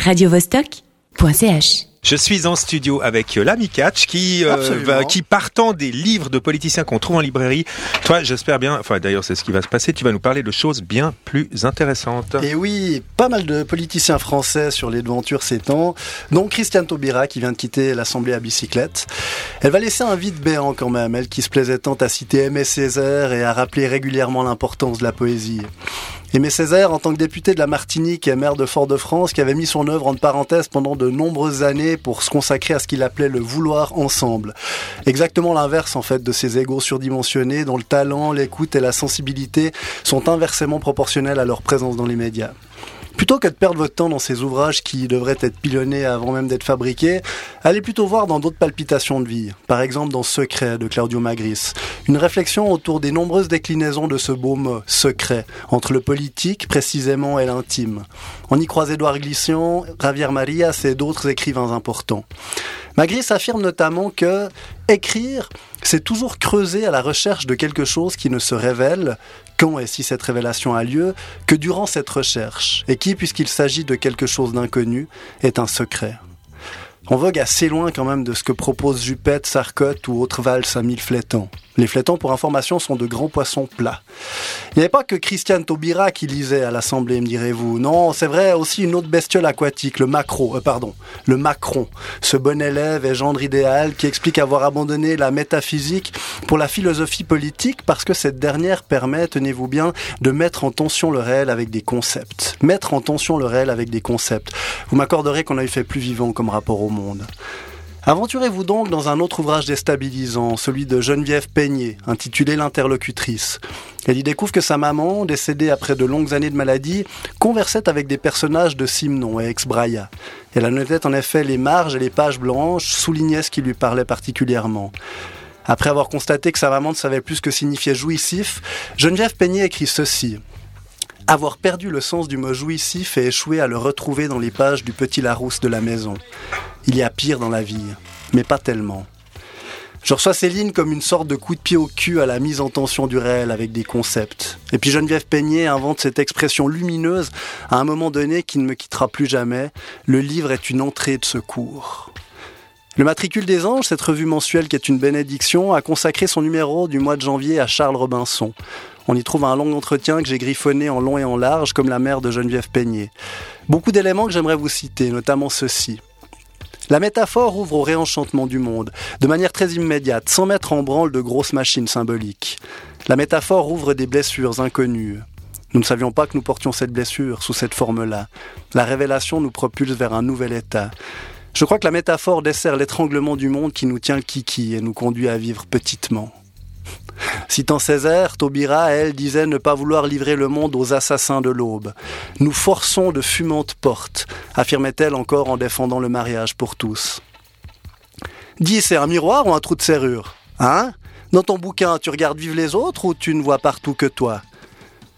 radiovostok.ch Je suis en studio avec euh, l'ami Catch qui, euh, va, qui partant des livres de politiciens qu'on trouve en librairie, toi j'espère bien, enfin d'ailleurs c'est ce qui va se passer, tu vas nous parler de choses bien plus intéressantes. Et oui, pas mal de politiciens français sur les devantures ces temps, dont Christiane Taubira qui vient de quitter l'Assemblée à bicyclette. Elle va laisser un vide béant quand même, elle qui se plaisait tant à citer Aimé Césaire et à rappeler régulièrement l'importance de la poésie. Aimé Césaire, en tant que député de la Martinique et maire de Fort-de-France, qui avait mis son œuvre en parenthèse pendant de nombreuses années pour se consacrer à ce qu'il appelait le vouloir ensemble. Exactement l'inverse en fait de ces égaux surdimensionnés dont le talent, l'écoute et la sensibilité sont inversement proportionnels à leur présence dans les médias. Plutôt que de perdre votre temps dans ces ouvrages qui devraient être pilonnés avant même d'être fabriqués, allez plutôt voir dans d'autres palpitations de vie. Par exemple dans Secret de Claudio Magris. Une réflexion autour des nombreuses déclinaisons de ce beau mot, secret, entre le politique précisément et l'intime. On y croise Édouard Glissant, Javier Marias et d'autres écrivains importants. Magris affirme notamment que écrire, c'est toujours creuser à la recherche de quelque chose qui ne se révèle, quand et si cette révélation a lieu, que durant cette recherche, et qui, puisqu'il s'agit de quelque chose d'inconnu, est un secret. On vogue assez loin quand même de ce que proposent Juppette, Sarcotte ou autres valses à mille flétans. Les flétans, pour information, sont de grands poissons plats. Il n'y avait pas que Christiane Taubira qui lisait à l'Assemblée, me direz-vous. Non, c'est vrai, aussi une autre bestiole aquatique, le macro, euh, pardon, le macron. Ce bon élève et gendre idéal qui explique avoir abandonné la métaphysique pour la philosophie politique parce que cette dernière permet, tenez-vous bien, de mettre en tension le réel avec des concepts. Mettre en tension le réel avec des concepts. Vous m'accorderez qu'on a eu fait plus vivant comme rapport au monde. Aventurez-vous donc dans un autre ouvrage déstabilisant, celui de Geneviève Peigné, intitulé L'interlocutrice. Elle y découvre que sa maman, décédée après de longues années de maladie, conversait avec des personnages de Simon et ex-Braya. Elle annotait en effet les marges et les pages blanches, soulignait ce qui lui parlait particulièrement. Après avoir constaté que sa maman ne savait plus que signifiait jouissif, Geneviève Peigné écrit ceci. Avoir perdu le sens du mot jouissif et échoué à le retrouver dans les pages du petit Larousse de la maison. Il y a pire dans la vie, mais pas tellement. Je reçois ces lignes comme une sorte de coup de pied au cul à la mise en tension du réel avec des concepts. Et puis Geneviève Peigné invente cette expression lumineuse à un moment donné qui ne me quittera plus jamais. Le livre est une entrée de secours. Le Matricule des Anges, cette revue mensuelle qui est une bénédiction, a consacré son numéro du mois de janvier à Charles Robinson. On y trouve un long entretien que j'ai griffonné en long et en large, comme la mère de Geneviève Peigné. Beaucoup d'éléments que j'aimerais vous citer, notamment ceci. La métaphore ouvre au réenchantement du monde, de manière très immédiate, sans mettre en branle de grosses machines symboliques. La métaphore ouvre des blessures inconnues. Nous ne savions pas que nous portions cette blessure sous cette forme-là. La révélation nous propulse vers un nouvel état. Je crois que la métaphore dessert l'étranglement du monde qui nous tient kiki et nous conduit à vivre petitement. Citant Césaire, Taubira, elle, disait ne pas vouloir livrer le monde aux assassins de l'aube. Nous forçons de fumantes portes, affirmait-elle encore en défendant le mariage pour tous. Dis, c'est un miroir ou un trou de serrure Hein? Dans ton bouquin, tu regardes vivre les autres ou tu ne vois partout que toi?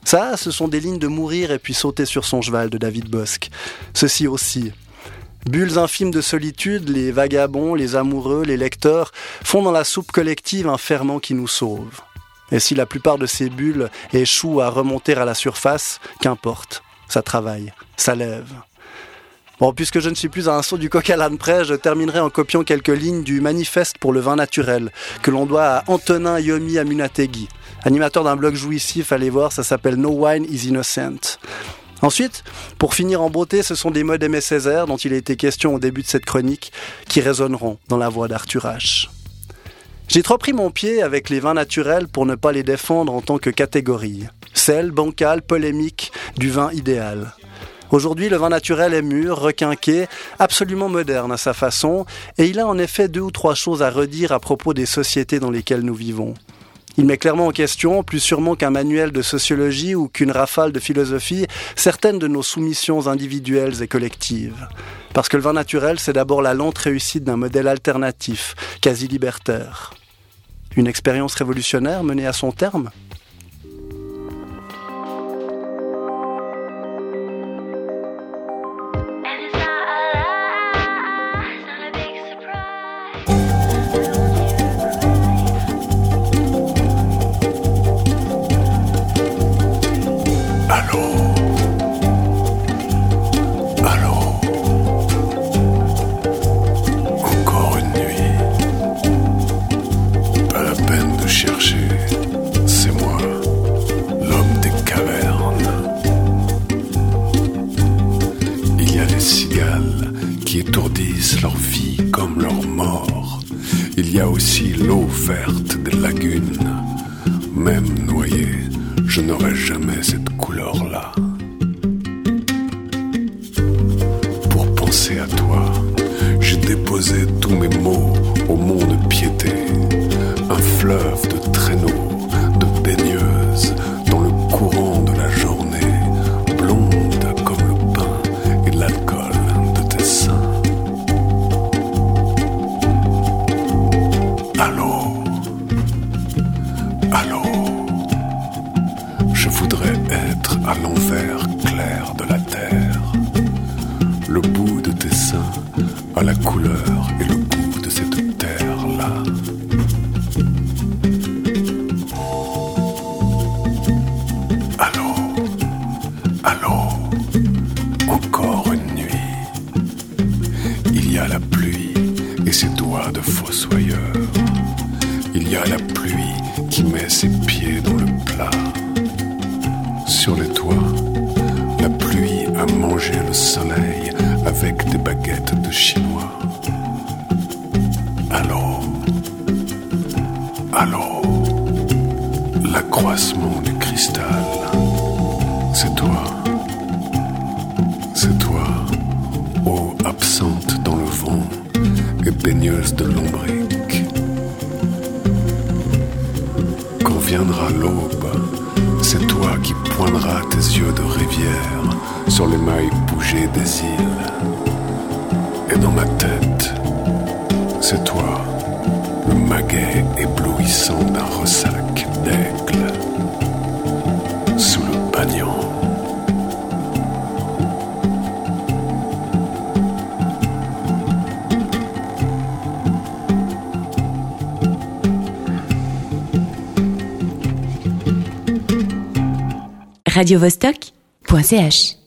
Ça, ce sont des lignes de mourir et puis sauter sur son cheval de David Bosque. Ceci aussi. Bulles infimes de solitude, les vagabonds, les amoureux, les lecteurs font dans la soupe collective un ferment qui nous sauve. Et si la plupart de ces bulles échouent à remonter à la surface, qu'importe, ça travaille, ça lève. Bon, puisque je ne suis plus à un saut du coq à l'âne près, je terminerai en copiant quelques lignes du Manifeste pour le vin naturel, que l'on doit à Antonin Yomi Amunategui, animateur d'un blog jouissif, allez voir, ça s'appelle No Wine is Innocent. Ensuite, pour finir en beauté, ce sont des mots d'Aimé Césaire, dont il a été question au début de cette chronique, qui résonneront dans la voix d'Arthur H. J'ai trop pris mon pied avec les vins naturels pour ne pas les défendre en tant que catégorie. Celle, bancale, polémique, du vin idéal. Aujourd'hui, le vin naturel est mûr, requinqué, absolument moderne à sa façon, et il a en effet deux ou trois choses à redire à propos des sociétés dans lesquelles nous vivons. Il met clairement en question, plus sûrement qu'un manuel de sociologie ou qu'une rafale de philosophie, certaines de nos soumissions individuelles et collectives. Parce que le vin naturel, c'est d'abord la lente réussite d'un modèle alternatif, quasi libertaire. Une expérience révolutionnaire menée à son terme verte des lagunes. Même noyé, je n'aurai jamais cette couleur-là. Pour penser à toi, j'ai déposé tous mes mots au monde piété. Un fleuve de traîneaux, de fossoyeur. Il y a la pluie qui met ses pieds dans le plat. Sur les toits, la pluie a mangé le soleil avec des baguettes de chinois. Allô Allô L'accroissement du cristal, c'est toi. C'est toi, eau absente et baigneuse de lombric. Quand viendra l'aube, c'est toi qui poindras tes yeux de rivière sur les mailles bougées des îles. Et dans ma tête, c'est toi, le maguet éblouissant d'un ressac d'aigle, sous le bagnon. radiovostok.ch